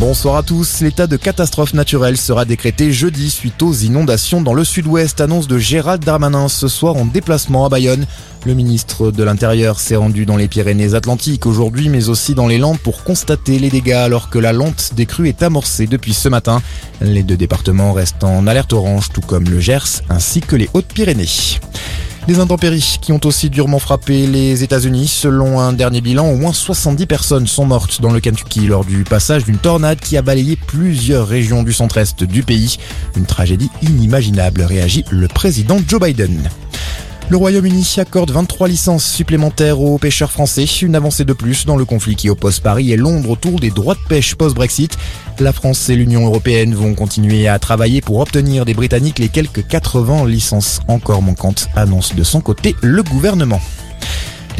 Bonsoir à tous. L'état de catastrophe naturelle sera décrété jeudi suite aux inondations dans le sud-ouest. Annonce de Gérald Darmanin ce soir en déplacement à Bayonne. Le ministre de l'Intérieur s'est rendu dans les Pyrénées-Atlantiques aujourd'hui, mais aussi dans les Landes pour constater les dégâts alors que la lente des crues est amorcée depuis ce matin. Les deux départements restent en alerte orange, tout comme le Gers ainsi que les Hautes-Pyrénées. Des intempéries qui ont aussi durement frappé les États-Unis. Selon un dernier bilan, au moins 70 personnes sont mortes dans le Kentucky lors du passage d'une tornade qui a balayé plusieurs régions du centre-est du pays. Une tragédie inimaginable, réagit le président Joe Biden. Le Royaume-Uni accorde 23 licences supplémentaires aux pêcheurs français, une avancée de plus dans le conflit qui oppose Paris et Londres autour des droits de pêche post-Brexit. La France et l'Union européenne vont continuer à travailler pour obtenir des Britanniques les quelques 80 licences encore manquantes, annonce de son côté le gouvernement.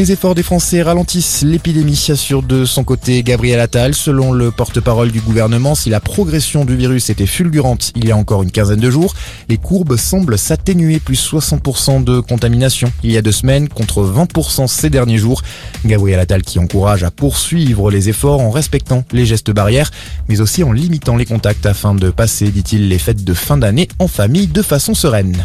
Les efforts des Français ralentissent l'épidémie, assure de son côté Gabriel Attal. Selon le porte-parole du gouvernement, si la progression du virus était fulgurante il y a encore une quinzaine de jours, les courbes semblent s'atténuer, plus 60% de contamination il y a deux semaines contre 20% ces derniers jours. Gabriel Attal qui encourage à poursuivre les efforts en respectant les gestes barrières, mais aussi en limitant les contacts afin de passer, dit-il, les fêtes de fin d'année en famille de façon sereine.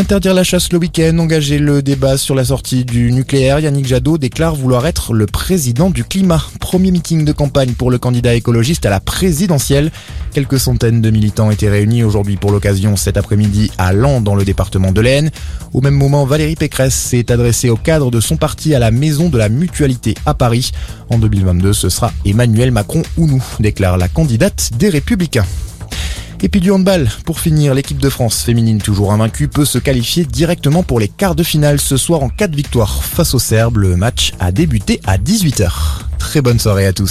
Interdire la chasse le week-end, engager le débat sur la sortie du nucléaire, Yannick Jadot déclare vouloir être le président du climat. Premier meeting de campagne pour le candidat écologiste à la présidentielle. Quelques centaines de militants étaient réunis aujourd'hui pour l'occasion cet après-midi à Lens dans le département de l'Aisne. Au même moment, Valérie Pécresse s'est adressée au cadre de son parti à la Maison de la Mutualité à Paris. En 2022, ce sera Emmanuel Macron ou nous, déclare la candidate des Républicains. Et puis du handball. Pour finir, l'équipe de France féminine toujours invaincue peut se qualifier directement pour les quarts de finale ce soir en cas de victoire face aux Serbes. Le match a débuté à 18h. Très bonne soirée à tous.